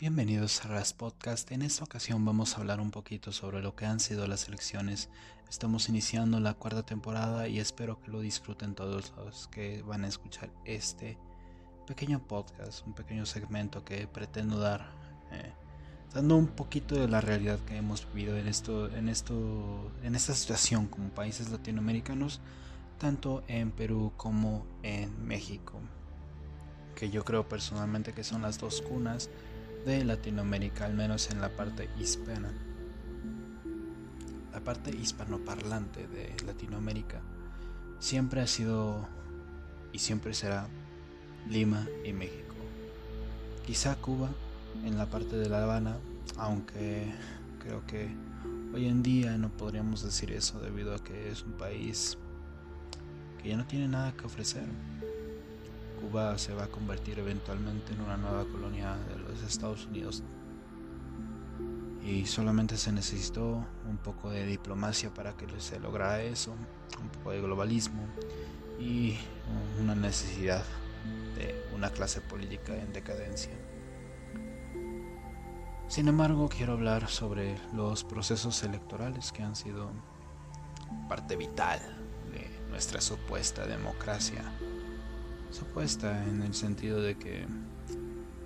Bienvenidos a Ras Podcast. En esta ocasión vamos a hablar un poquito sobre lo que han sido las elecciones. Estamos iniciando la cuarta temporada y espero que lo disfruten todos los que van a escuchar este pequeño podcast, un pequeño segmento que pretendo dar, eh, dando un poquito de la realidad que hemos vivido en esto, en esto, en esta situación como países latinoamericanos, tanto en Perú como en México, que yo creo personalmente que son las dos cunas de Latinoamérica, al menos en la parte hispana. La parte hispanoparlante de Latinoamérica siempre ha sido y siempre será Lima y México. Quizá Cuba en la parte de La Habana, aunque creo que hoy en día no podríamos decir eso debido a que es un país que ya no tiene nada que ofrecer. Cuba se va a convertir eventualmente en una nueva colonia de los Estados Unidos. Y solamente se necesitó un poco de diplomacia para que se lograra eso, un poco de globalismo y una necesidad de una clase política en decadencia. Sin embargo, quiero hablar sobre los procesos electorales que han sido parte vital de nuestra supuesta democracia supuesta en el sentido de que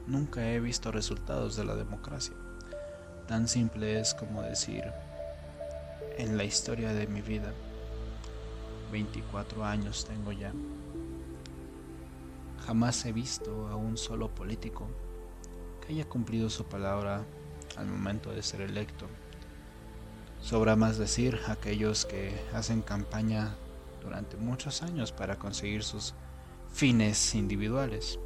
nunca he visto resultados de la democracia. Tan simple es como decir, en la historia de mi vida, 24 años tengo ya, jamás he visto a un solo político que haya cumplido su palabra al momento de ser electo. Sobra más decir aquellos que hacen campaña durante muchos años para conseguir sus fines individuales,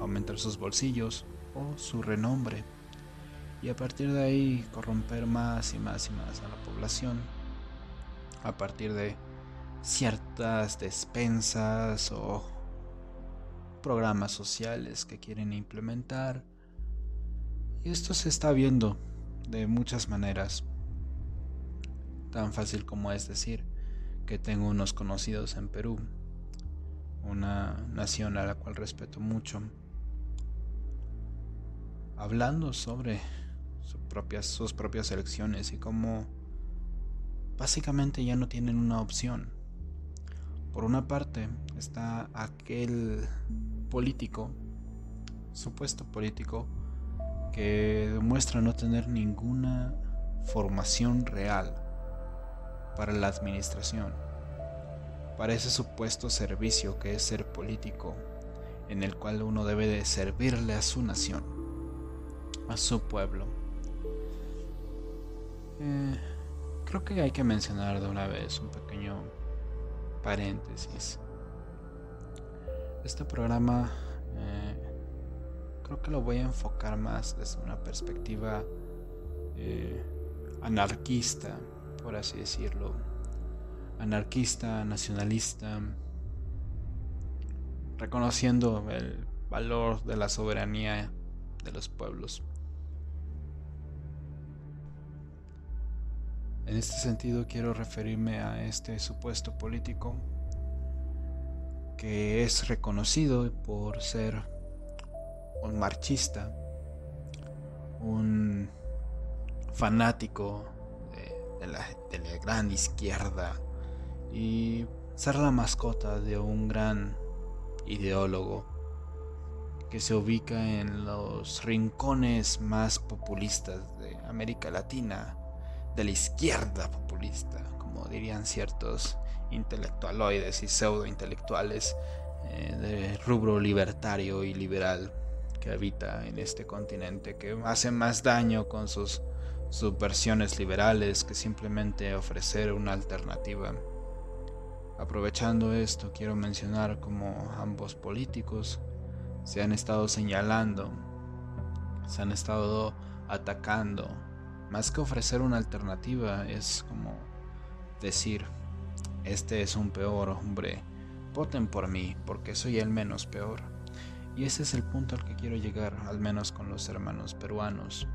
aumentar sus bolsillos o su renombre, y a partir de ahí corromper más y más y más a la población, a partir de ciertas despensas o programas sociales que quieren implementar. Y esto se está viendo de muchas maneras. Tan fácil como es decir que tengo unos conocidos en Perú una nación a la cual respeto mucho, hablando sobre sus propias, sus propias elecciones y cómo básicamente ya no tienen una opción. Por una parte está aquel político, supuesto político, que demuestra no tener ninguna formación real para la administración para ese supuesto servicio que es ser político, en el cual uno debe de servirle a su nación, a su pueblo. Eh, creo que hay que mencionar de una vez un pequeño paréntesis. Este programa eh, creo que lo voy a enfocar más desde una perspectiva eh, anarquista, por así decirlo anarquista, nacionalista, reconociendo el valor de la soberanía de los pueblos. En este sentido quiero referirme a este supuesto político que es reconocido por ser un marchista, un fanático de, la, de la gran izquierda y ser la mascota de un gran ideólogo que se ubica en los rincones más populistas de América Latina, de la izquierda populista, como dirían ciertos intelectualoides y pseudo-intelectuales eh, de rubro libertario y liberal que habita en este continente, que hace más daño con sus subversiones liberales que simplemente ofrecer una alternativa Aprovechando esto, quiero mencionar como ambos políticos se han estado señalando, se han estado atacando. Más que ofrecer una alternativa, es como decir, este es un peor hombre, voten por mí, porque soy el menos peor. Y ese es el punto al que quiero llegar, al menos con los hermanos peruanos.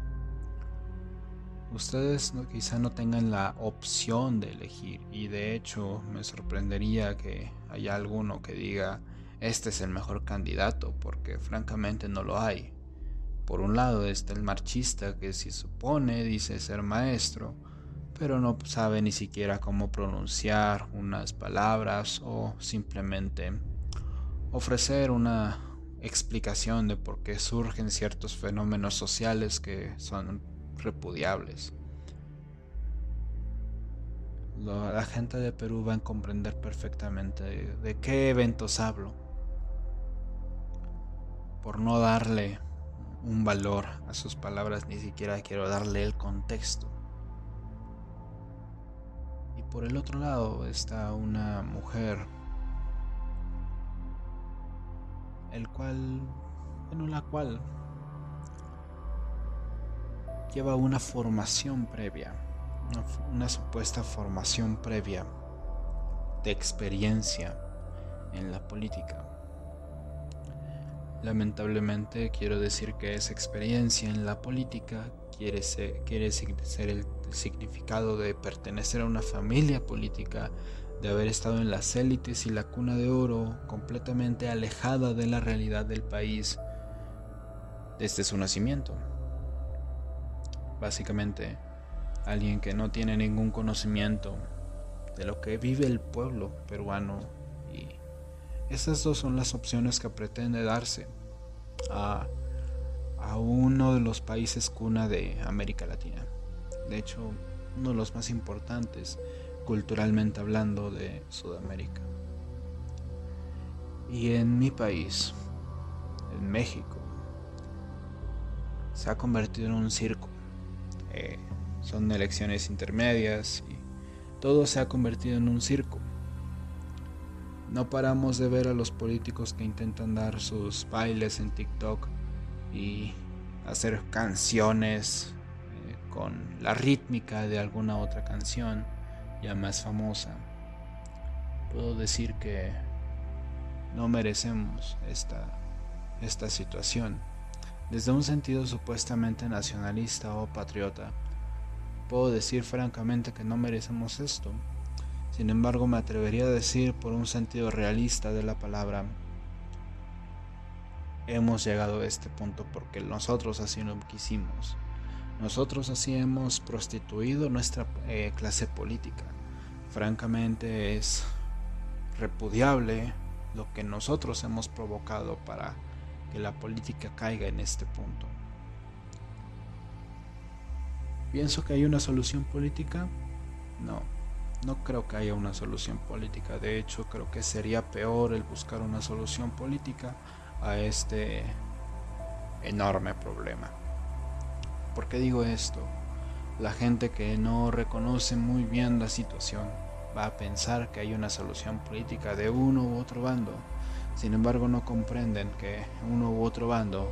Ustedes quizá no tengan la opción de elegir y de hecho me sorprendería que haya alguno que diga este es el mejor candidato porque francamente no lo hay. Por un lado está el marchista que se supone dice ser maestro, pero no sabe ni siquiera cómo pronunciar unas palabras o simplemente ofrecer una explicación de por qué surgen ciertos fenómenos sociales que son repudiables. La gente de Perú va a comprender perfectamente de, qué eventos hablo. Por no darle un valor a sus palabras, ni siquiera quiero darle el contexto. Y por el otro lado está una mujer, el cual, bueno, la cual lleva una formación previa una, supuesta formación previa de experiencia en la política. Lamentablemente quiero decir que esa experiencia en la política quiere ser, quiere ser el significado de pertenecer a una familia política, de haber estado en las élites y la cuna de oro, completamente alejada de la realidad del país desde su nacimiento. Básicamente, alguien que no tiene ningún conocimiento de lo que vive el pueblo peruano y esas dos son las opciones que pretende darse a, a uno de los países cuna de América Latina. De hecho, uno de los más importantes culturalmente hablando de Sudamérica. Y en mi país, en México, se ha convertido en un circo. Eh, son elecciones intermedias y todo se ha convertido en un circo. No paramos de ver a los políticos que intentan dar sus bailes en TikTok y hacer canciones eh, con la rítmica de alguna otra canción ya más famosa. Puedo decir que no merecemos esta, esta situación. Desde un sentido supuestamente nacionalista o patriota, Puedo decir francamente que no merecemos esto. Sin embargo, me atrevería a decir por un sentido realista de la palabra, hemos llegado a este punto porque nosotros así no quisimos. Nosotros así hemos prostituido nuestra eh, clase política. Francamente es repudiable lo que nosotros hemos provocado para que la política caiga en este punto. ¿Pienso que hay una solución política? No, no creo que haya una solución política. De hecho, creo que sería peor el buscar una solución política a este enorme problema. ¿Por qué digo esto? La gente que no reconoce muy bien la situación va a pensar que hay una solución política de uno u otro bando. Sin embargo, no comprenden que uno u otro bando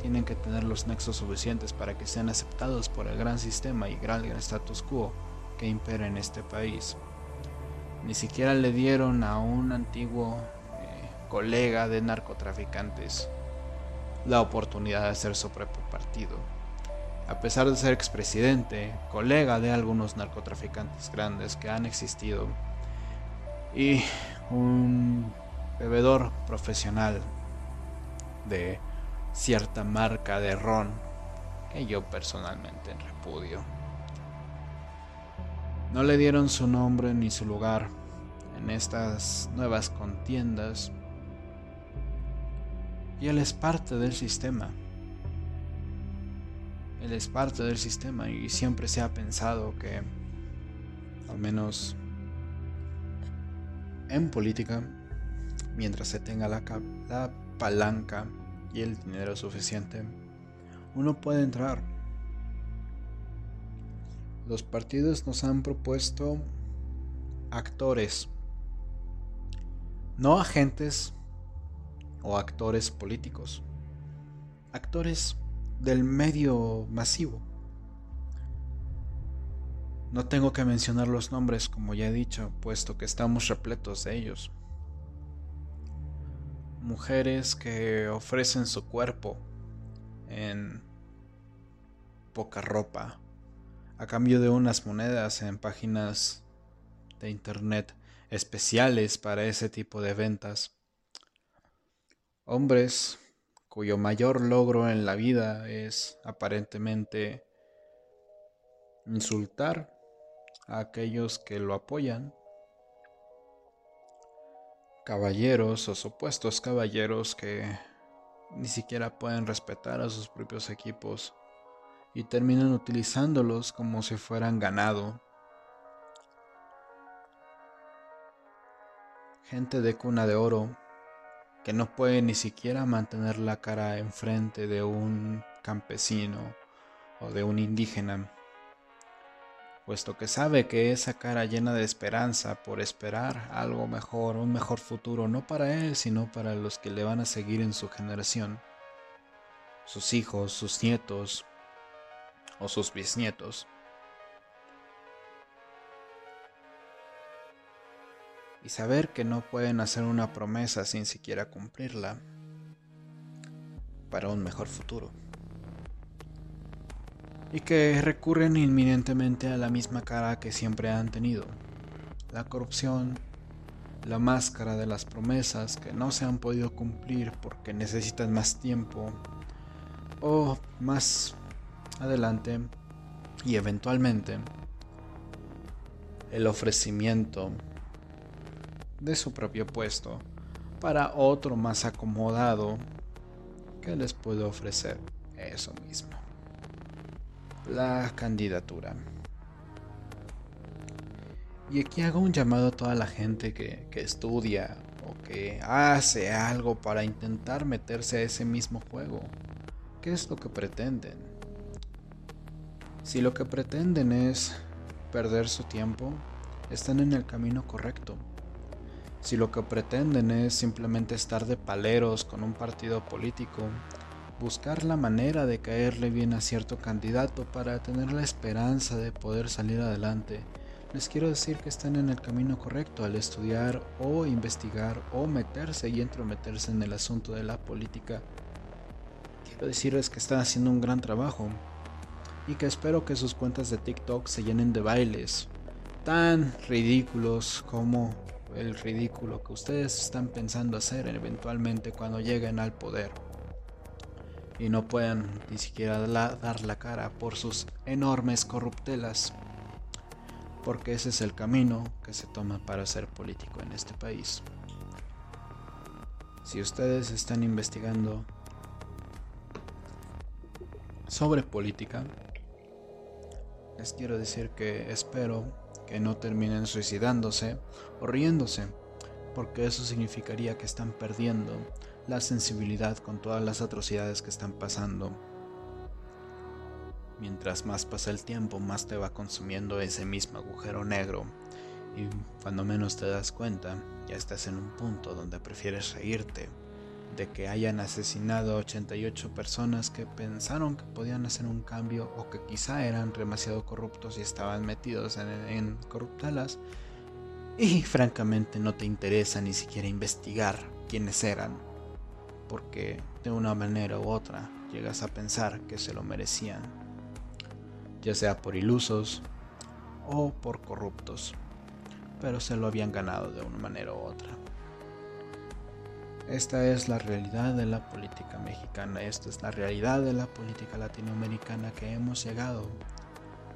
tienen que tener los nexos suficientes para que sean aceptados por el gran sistema y gran status quo que impera en este país. Ni siquiera le dieron a un antiguo eh, colega de narcotraficantes la oportunidad de hacer su propio partido. A pesar de ser expresidente, colega de algunos narcotraficantes grandes que han existido y un bebedor profesional de cierta marca de ron que yo personalmente repudio. No le dieron su nombre ni su lugar en estas nuevas contiendas y él es parte del sistema. Él es parte del sistema y siempre se ha pensado que, al menos en política, mientras se tenga la, la palanca y el dinero suficiente, uno puede entrar. Los partidos nos han propuesto actores, no agentes o actores políticos, actores del medio masivo. No tengo que mencionar los nombres, como ya he dicho, puesto que estamos repletos de ellos mujeres que ofrecen su cuerpo en poca ropa a cambio de unas monedas en páginas de internet especiales para ese tipo de ventas. Hombres cuyo mayor logro en la vida es aparentemente insultar a aquellos que lo apoyan, caballeros o supuestos caballeros que ni siquiera pueden respetar a sus propios equipos y terminan utilizándolos como si fueran ganado. Gente de cuna de oro que no puede ni siquiera mantener la cara enfrente de un campesino o de un indígena, puesto que sabe que esa cara llena de esperanza por esperar algo mejor, un mejor futuro, no para él, sino para los que le van a seguir en su generación, sus hijos, sus nietos o sus bisnietos. y saber que no pueden hacer una promesa sin siquiera cumplirla para un mejor futuro. Y que recurren inminentemente a la misma cara que siempre han tenido, la corrupción, la máscara de las promesas que no se han podido cumplir porque necesitan más tiempo o más adelante y eventualmente el ofrecimiento de su propio puesto para otro más acomodado que les puede ofrecer eso mismo. La candidatura. Y aquí hago un llamado a toda la gente que, estudia o que hace algo para intentar meterse a ese mismo juego. ¿Qué es lo que pretenden? Si lo que pretenden es perder su tiempo, están en el camino correcto. Si lo que pretenden es simplemente estar de paleros con un partido político, buscar la manera de caerle bien a cierto candidato para tener la esperanza de poder salir adelante, les quiero decir que están en el camino correcto al estudiar o investigar o meterse y entrometerse en el asunto de la política. Quiero decirles que están haciendo un gran trabajo y que espero que sus cuentas de TikTok se llenen de bailes tan ridículos como el ridículo que ustedes están pensando hacer eventualmente cuando lleguen al poder y no puedan ni siquiera dar la cara por sus enormes corruptelas, porque ese es el camino que se toma para ser político en este país. Si ustedes están investigando sobre política, les quiero decir que espero que no terminen suicidándose o riéndose, porque eso significaría que están perdiendo la sensibilidad con todas las atrocidades que están pasando. Mientras más pasa el tiempo, más te va consumiendo ese mismo agujero negro. Y cuando menos te das cuenta, ya estás en un punto donde prefieres reírte de que hayan asesinado a 88 personas que pensaron que podían hacer un cambio o que quizá eran demasiado corruptos y estaban metidos en, en corruptalas y francamente no te interesa ni siquiera investigar quiénes eran porque de una manera u otra llegas a pensar que se lo merecían ya sea por ilusos o por corruptos pero se lo habían ganado de una manera u otra esta es la realidad de la política mexicana, esta es la realidad de la política latinoamericana que hemos llegado.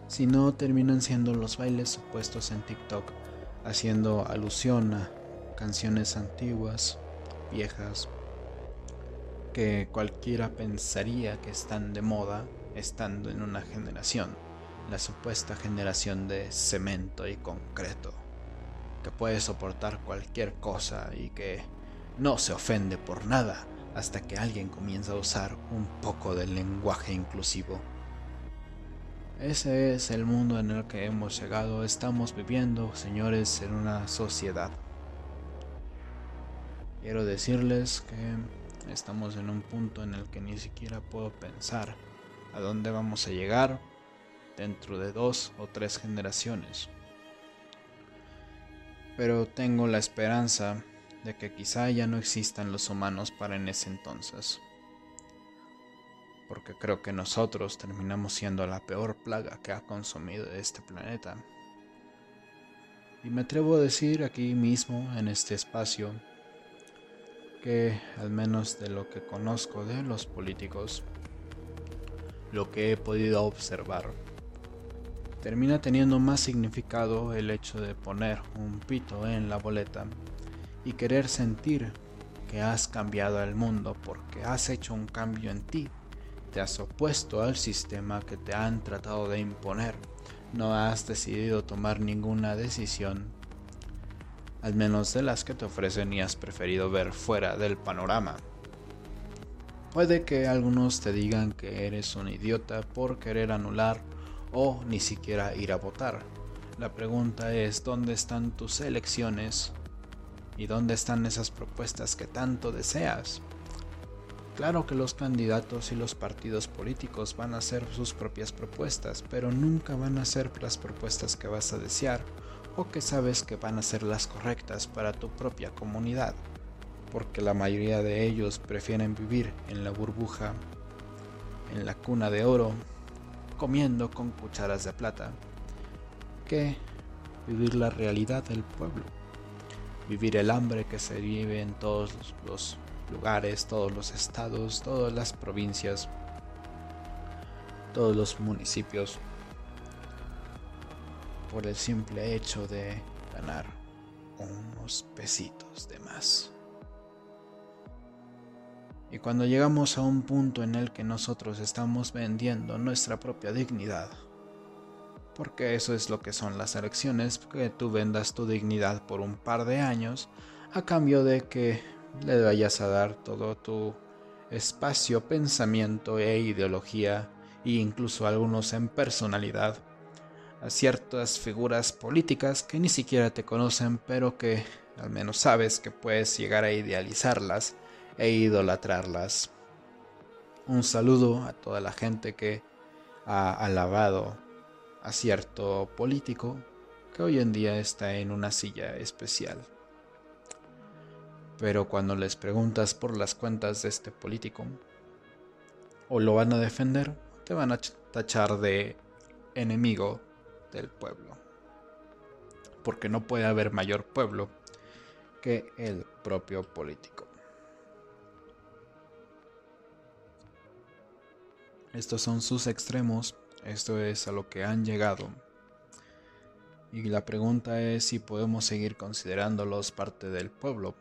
Si no, terminan siendo los bailes supuestos en TikTok, haciendo alusión a canciones antiguas, viejas, que cualquiera pensaría que están de moda estando en una generación, la supuesta generación de cemento y concreto, que puede soportar cualquier cosa y que no se ofende por nada hasta que alguien comienza a usar un poco del lenguaje inclusivo. Ese es el mundo en el que hemos llegado. Estamos viviendo, señores, en una sociedad. Quiero decirles que estamos en un punto en el que ni siquiera puedo pensar a dónde vamos a llegar dentro de dos o tres generaciones. Pero tengo la esperanza de que quizá ya no existan los humanos para en ese entonces. Porque creo que nosotros terminamos siendo la peor plaga que ha consumido este planeta. Y me atrevo a decir aquí mismo, en este espacio, al menos de lo que conozco de los políticos, lo que he podido observar, termina teniendo más significado el hecho de poner un pito en la boleta y querer sentir que has cambiado el mundo porque has hecho un cambio en ti, te has opuesto al sistema que te han tratado de imponer, no has decidido tomar ninguna decisión, al menos de las que te ofrecen y has preferido ver fuera del panorama. Puede que algunos te digan que eres un idiota por querer anular o ni siquiera ir a votar. La pregunta es, ¿dónde están tus elecciones? ¿Y dónde están esas propuestas que tanto deseas? Claro que los candidatos y los partidos políticos van a hacer sus propias propuestas, pero nunca van a ser las propuestas que vas a desear o que sabes que van a ser las correctas para tu propia comunidad, porque la mayoría de ellos prefieren vivir en la burbuja, en la cuna de oro, comiendo con cucharas de plata, que vivir la realidad del pueblo, vivir el hambre que se vive en todos los lugares, todos los estados, todas las provincias, todos los municipios, por el simple hecho de ganar unos pesitos de más. Y cuando llegamos a un punto en el que nosotros estamos vendiendo nuestra propia dignidad, porque eso es lo que son las elecciones, que tú vendas tu dignidad por un par de años a cambio de que le vayas a dar todo tu espacio, pensamiento e ideología, e incluso algunos en personalidad, a ciertas figuras políticas que ni siquiera te conocen, pero que al menos sabes que puedes llegar a idealizarlas e idolatrarlas. Un saludo a toda la gente que ha alabado a cierto político que hoy en día está en una silla especial. Pero cuando les preguntas por las cuentas de este político, o lo van a defender, te van a tachar de enemigo del pueblo. Porque no puede haber mayor pueblo que el propio político. Estos son sus extremos, esto es a lo que han llegado. Y la pregunta es si podemos seguir considerándolos parte del pueblo.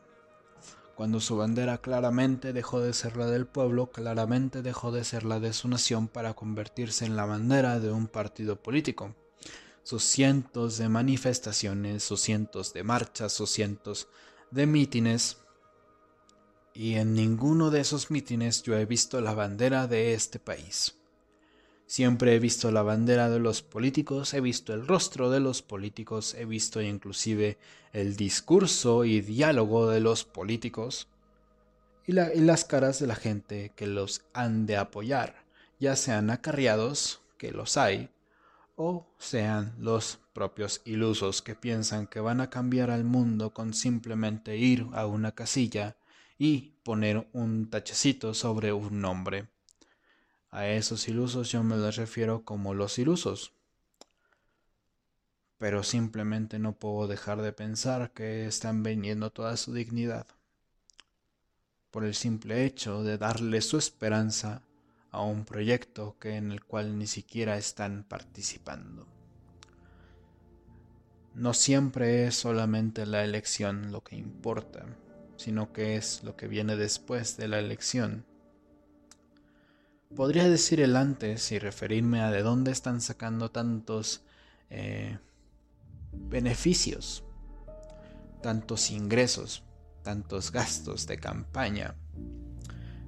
Cuando su bandera claramente dejó de ser la del pueblo, claramente dejó de ser la de su nación para convertirse en la bandera de un partido político. Sus cientos de manifestaciones, sus cientos de marchas, sus cientos de mítines y en ninguno de esos mítines yo he visto la bandera de este país. Siempre he visto la bandera de los políticos, he visto el rostro de los políticos, he visto inclusive el discurso y diálogo de los políticos y, las caras de la gente que los han de apoyar, ya sean acarreados, que los hay, o sean los propios ilusos que piensan que van a cambiar al mundo con simplemente ir a una casilla y poner un tachecito sobre un nombre. A esos ilusos yo me les refiero como los ilusos. Pero simplemente no puedo dejar de pensar que están vendiendo toda su dignidad por el simple hecho de darle su esperanza a un proyecto que en el cual ni siquiera están participando. No siempre es solamente la elección lo que importa sino que es lo que viene después de la elección. Podría decir el antes y referirme a de dónde están sacando tantos eh, beneficios, tantos ingresos, tantos gastos de campaña.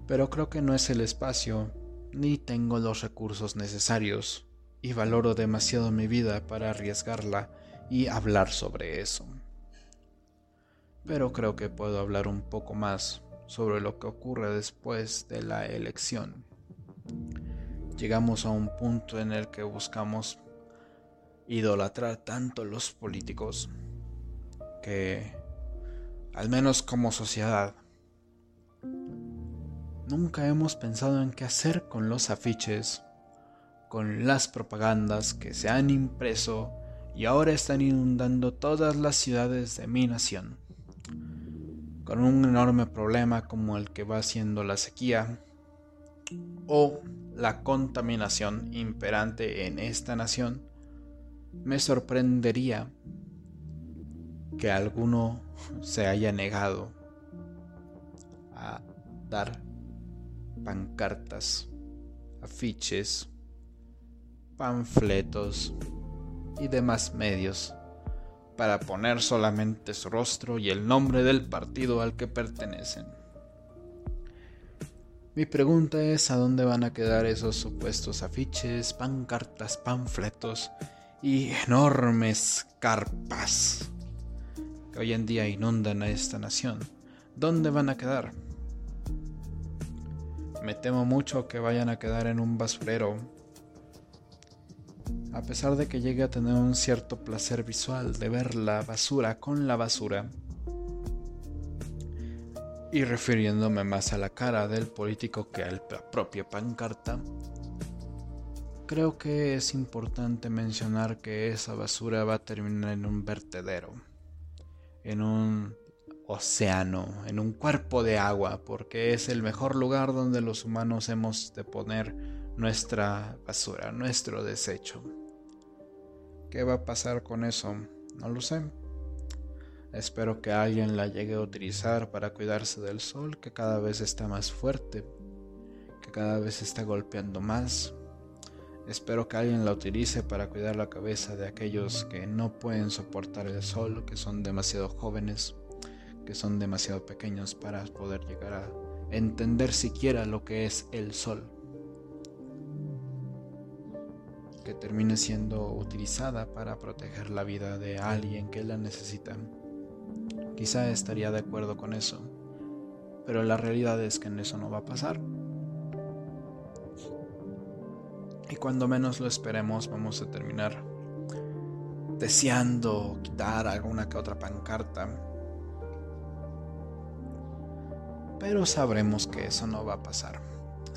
Pero creo que no es el espacio, ni tengo los recursos necesarios, y valoro demasiado mi vida para arriesgarla y hablar sobre eso pero creo que puedo hablar un poco más sobre lo que ocurre después de la elección. Llegamos a un punto en el que buscamos idolatrar tanto los políticos que, al menos como sociedad, nunca hemos pensado en qué hacer con los afiches, con las propagandas que se han impreso y ahora están inundando todas las ciudades de mi nación. Con un enorme problema como el que va siendo la sequía o la contaminación imperante en esta nación, me sorprendería que alguno se haya negado a dar pancartas, afiches, panfletos y demás medios para poner solamente su rostro y el nombre del partido al que pertenecen. Mi pregunta es a dónde van a quedar esos supuestos afiches, pancartas, panfletos y enormes carpas que hoy en día inundan a esta nación. ¿Dónde van a quedar? Me temo mucho que vayan a quedar en un basurero a pesar de que llegue a tener un cierto placer visual de ver la basura con la basura, y refiriéndome más a la cara del político que a la propia pancarta, creo que es importante mencionar que esa basura va a terminar en un vertedero, en un océano, en un cuerpo de agua, porque es el mejor lugar donde los humanos hemos de poner nuestra basura, nuestro desecho. ¿Qué va a pasar con eso? No lo sé. Espero que alguien la llegue a utilizar para cuidarse del sol que cada vez está más fuerte, que cada vez está golpeando más. Espero que alguien la utilice para cuidar la cabeza de aquellos que no pueden soportar el sol, que son demasiado jóvenes, que son demasiado pequeños para poder llegar a entender siquiera lo que es el sol. que termine siendo utilizada para proteger la vida de alguien que la necesita. Quizá estaría de acuerdo con eso, pero la realidad es que en eso no va a pasar. Y cuando menos lo esperemos vamos a terminar deseando quitar alguna que otra pancarta. Pero sabremos que eso no va a pasar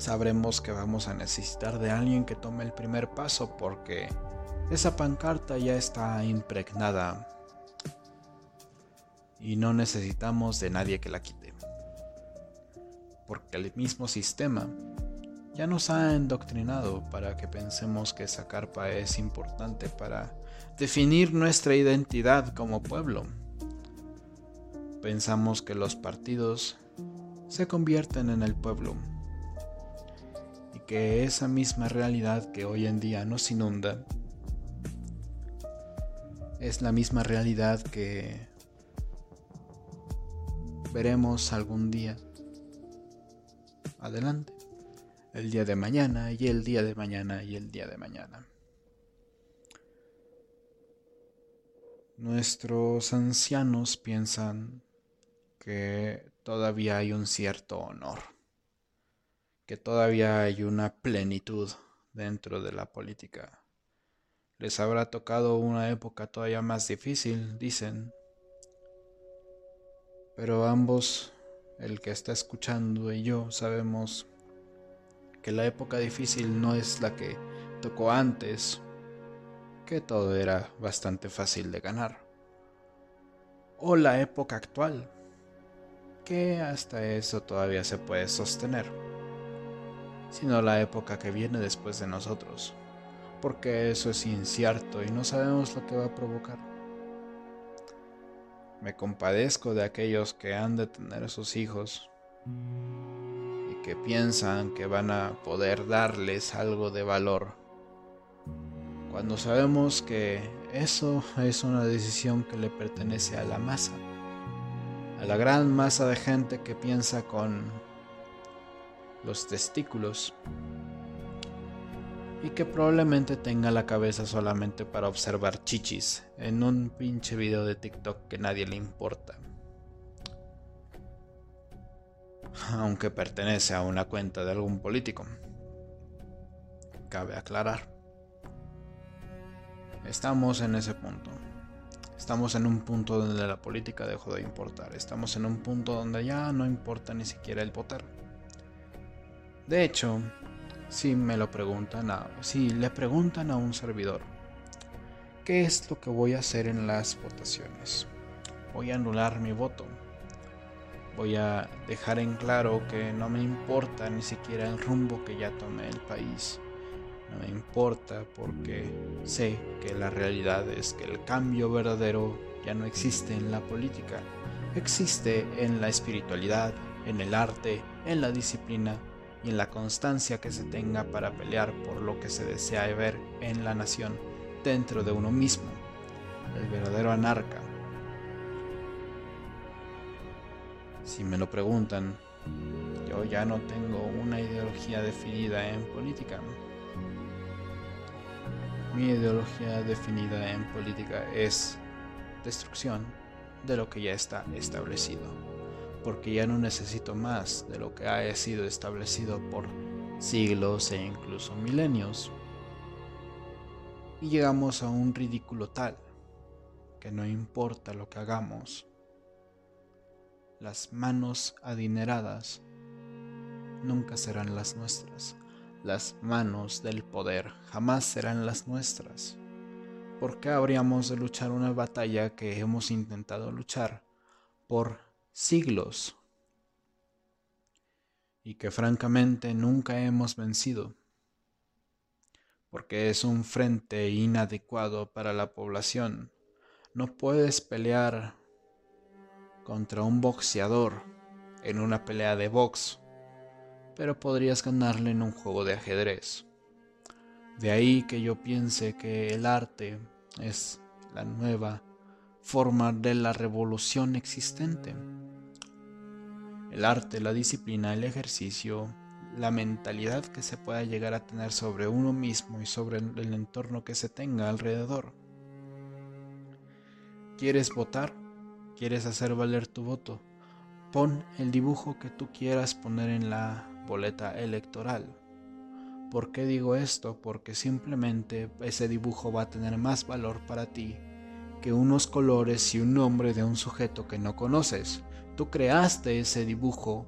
sabremos que vamos a necesitar de alguien que tome el primer paso porque esa pancarta ya está impregnada y no necesitamos de nadie que la quite. Porque el mismo sistema ya nos ha endoctrinado para que pensemos que esa carpa es importante para definir nuestra identidad como pueblo. Pensamos que los partidos se convierten en el pueblo que esa misma realidad que hoy en día nos inunda es la misma realidad que veremos algún día adelante, el día de mañana y el día de mañana y el día de mañana. Nuestros ancianos piensan que todavía hay un cierto honor que todavía hay una plenitud dentro de la política. Les habrá tocado una época todavía más difícil, dicen. Pero ambos, el que está escuchando y yo, sabemos que la época difícil no es la que tocó antes, que todo era bastante fácil de ganar. O la época actual, que hasta eso todavía se puede sostener sino la época que viene después de nosotros, porque eso es incierto y no sabemos lo que va a provocar. Me compadezco de aquellos que han de tener a sus hijos y que piensan que van a poder darles algo de valor, cuando sabemos que eso es una decisión que le pertenece a la masa, a la gran masa de gente que piensa con los testículos y que probablemente tenga la cabeza solamente para observar chichis en un pinche video de TikTok que nadie le importa. Aunque pertenece a una cuenta de algún político. Cabe aclarar. Estamos en ese punto. Estamos en un punto donde la política dejó de importar. Estamos en un punto donde ya no importa ni siquiera el votar. De hecho, si me lo preguntan a, si le preguntan a un servidor, ¿qué es lo que voy a hacer en las votaciones? Voy a anular mi voto. voy a dejar en claro que no me importa ni siquiera el rumbo que ya tome el país. No me importa porque sé que la realidad es que el cambio verdadero ya no existe en la política, existe en la espiritualidad, en el arte, en la disciplina y en la constancia que se tenga para pelear por lo que se desea ver en la nación dentro de uno mismo, el verdadero anarca. Si me lo preguntan, yo ya no tengo una ideología definida en política. Mi ideología definida en política es destrucción de lo que ya está establecido porque ya no necesito más de lo que haya sido establecido por siglos e incluso milenios. Y llegamos a un ridículo tal que no importa lo que hagamos, las manos adineradas nunca serán las nuestras. Las manos del poder jamás serán las nuestras. ¿Por qué habríamos de luchar una batalla que hemos intentado luchar por siglos y que francamente nunca hemos vencido, porque es un frente inadecuado para la población. No puedes pelear contra un boxeador en una pelea de box, pero podrías ganarle en un juego de ajedrez. De ahí que yo piense que el arte es la nueva forma de la revolución existente. El arte, la disciplina, el ejercicio, la mentalidad que se pueda llegar a tener sobre uno mismo y sobre el entorno que se tenga alrededor. ¿Quieres votar? ¿Quieres hacer valer tu voto? Pon el dibujo que tú quieras poner en la boleta electoral. ¿Por qué digo esto? Porque simplemente ese dibujo va a tener más valor para ti que unos colores y un nombre de un sujeto que no conoces. Tú creaste ese dibujo,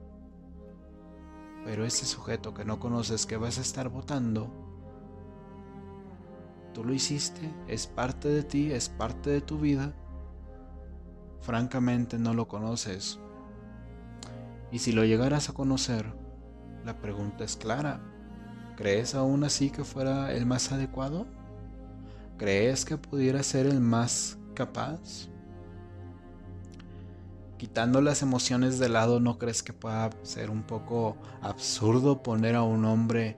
pero ese sujeto que no conoces que vas a estar votando, tú lo hiciste, es parte de ti, es parte de tu vida. Francamente no lo conoces. Y si lo llegaras a conocer, la pregunta es clara. ¿Crees aún así que fuera el más adecuado? ¿Crees que pudiera ser el más capaz? Quitando las emociones de lado, ¿no crees que pueda ser un poco absurdo poner a un hombre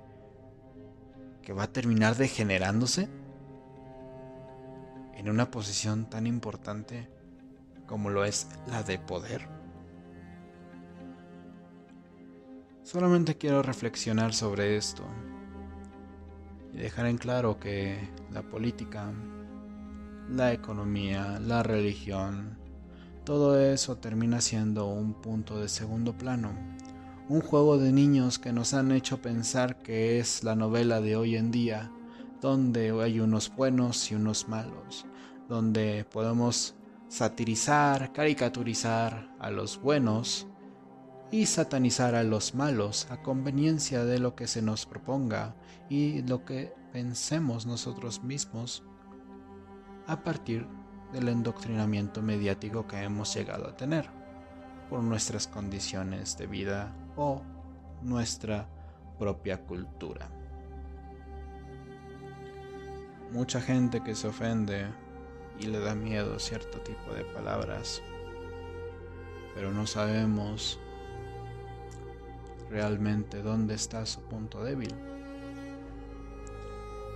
que va a terminar degenerándose en una posición tan importante como lo es la de poder? Solamente quiero reflexionar sobre esto y dejar en claro que la política la economía, la religión, todo eso termina siendo un punto de segundo plano, un juego de niños que nos han hecho pensar que es la novela de hoy en día, donde hay unos buenos y unos malos, donde podemos satirizar, caricaturizar a los buenos y satanizar a los malos a conveniencia de lo que se nos proponga y lo que pensemos nosotros mismos a partir del endoctrinamiento mediático que hemos llegado a tener por nuestras condiciones de vida o nuestra propia cultura. Mucha gente que se ofende y le da miedo cierto tipo de palabras, pero no sabemos realmente dónde está su punto débil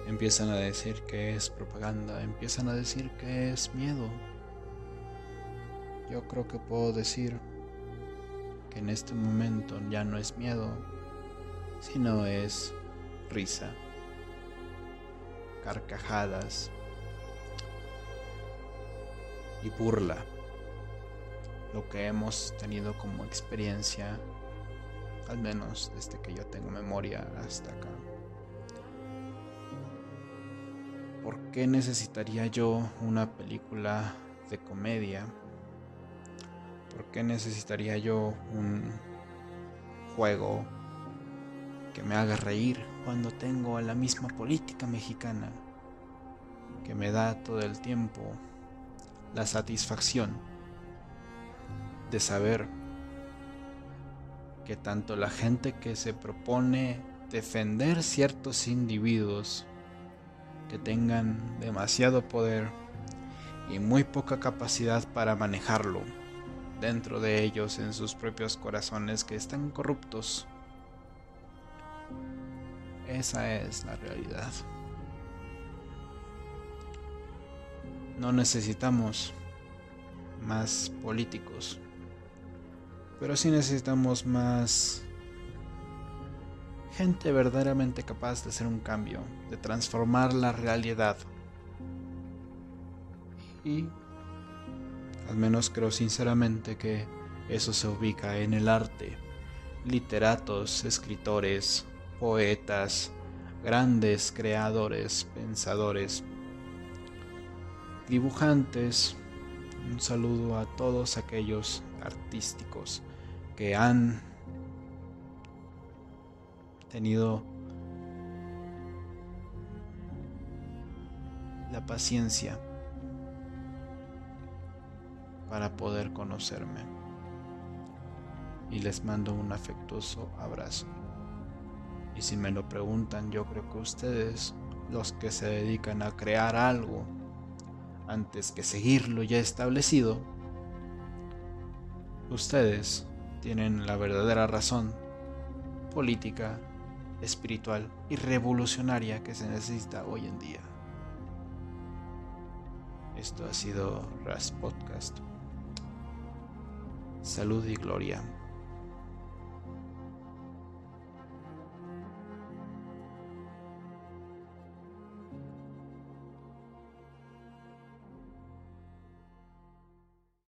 empiezan a decir que es propaganda, empiezan a decir que es miedo. Yo creo que puedo decir que en este momento ya no es miedo, sino es risa, carcajadas y burla. Lo que hemos tenido como experiencia, al menos desde que yo tengo memoria hasta acá. ¿por qué necesitaría yo una película de comedia? ¿Por qué necesitaría yo un juego que me haga reír cuando tengo la misma política mexicana que me da todo el tiempo la satisfacción de saber que tanto la gente que se propone defender ciertos individuos que tengan demasiado poder y muy poca capacidad para manejarlo dentro de ellos en sus propios corazones que están corruptos. Esa es la realidad. No necesitamos más políticos, pero sí necesitamos más gente verdaderamente capaz de hacer un cambio, de transformar la realidad. Y al menos creo sinceramente que eso se ubica en el arte. Literatos, escritores, poetas, grandes creadores, pensadores, dibujantes. Un saludo a todos aquellos artísticos que han tenido la paciencia para poder conocerme. Y les mando un afectuoso abrazo. Y si me lo preguntan, yo creo que ustedes, los que se dedican a crear algo antes que seguir lo ya establecido, ustedes tienen la verdadera razón política, espiritual y revolucionaria que se necesita hoy en día. Esto ha sido Ras Podcast. Salud y gloria.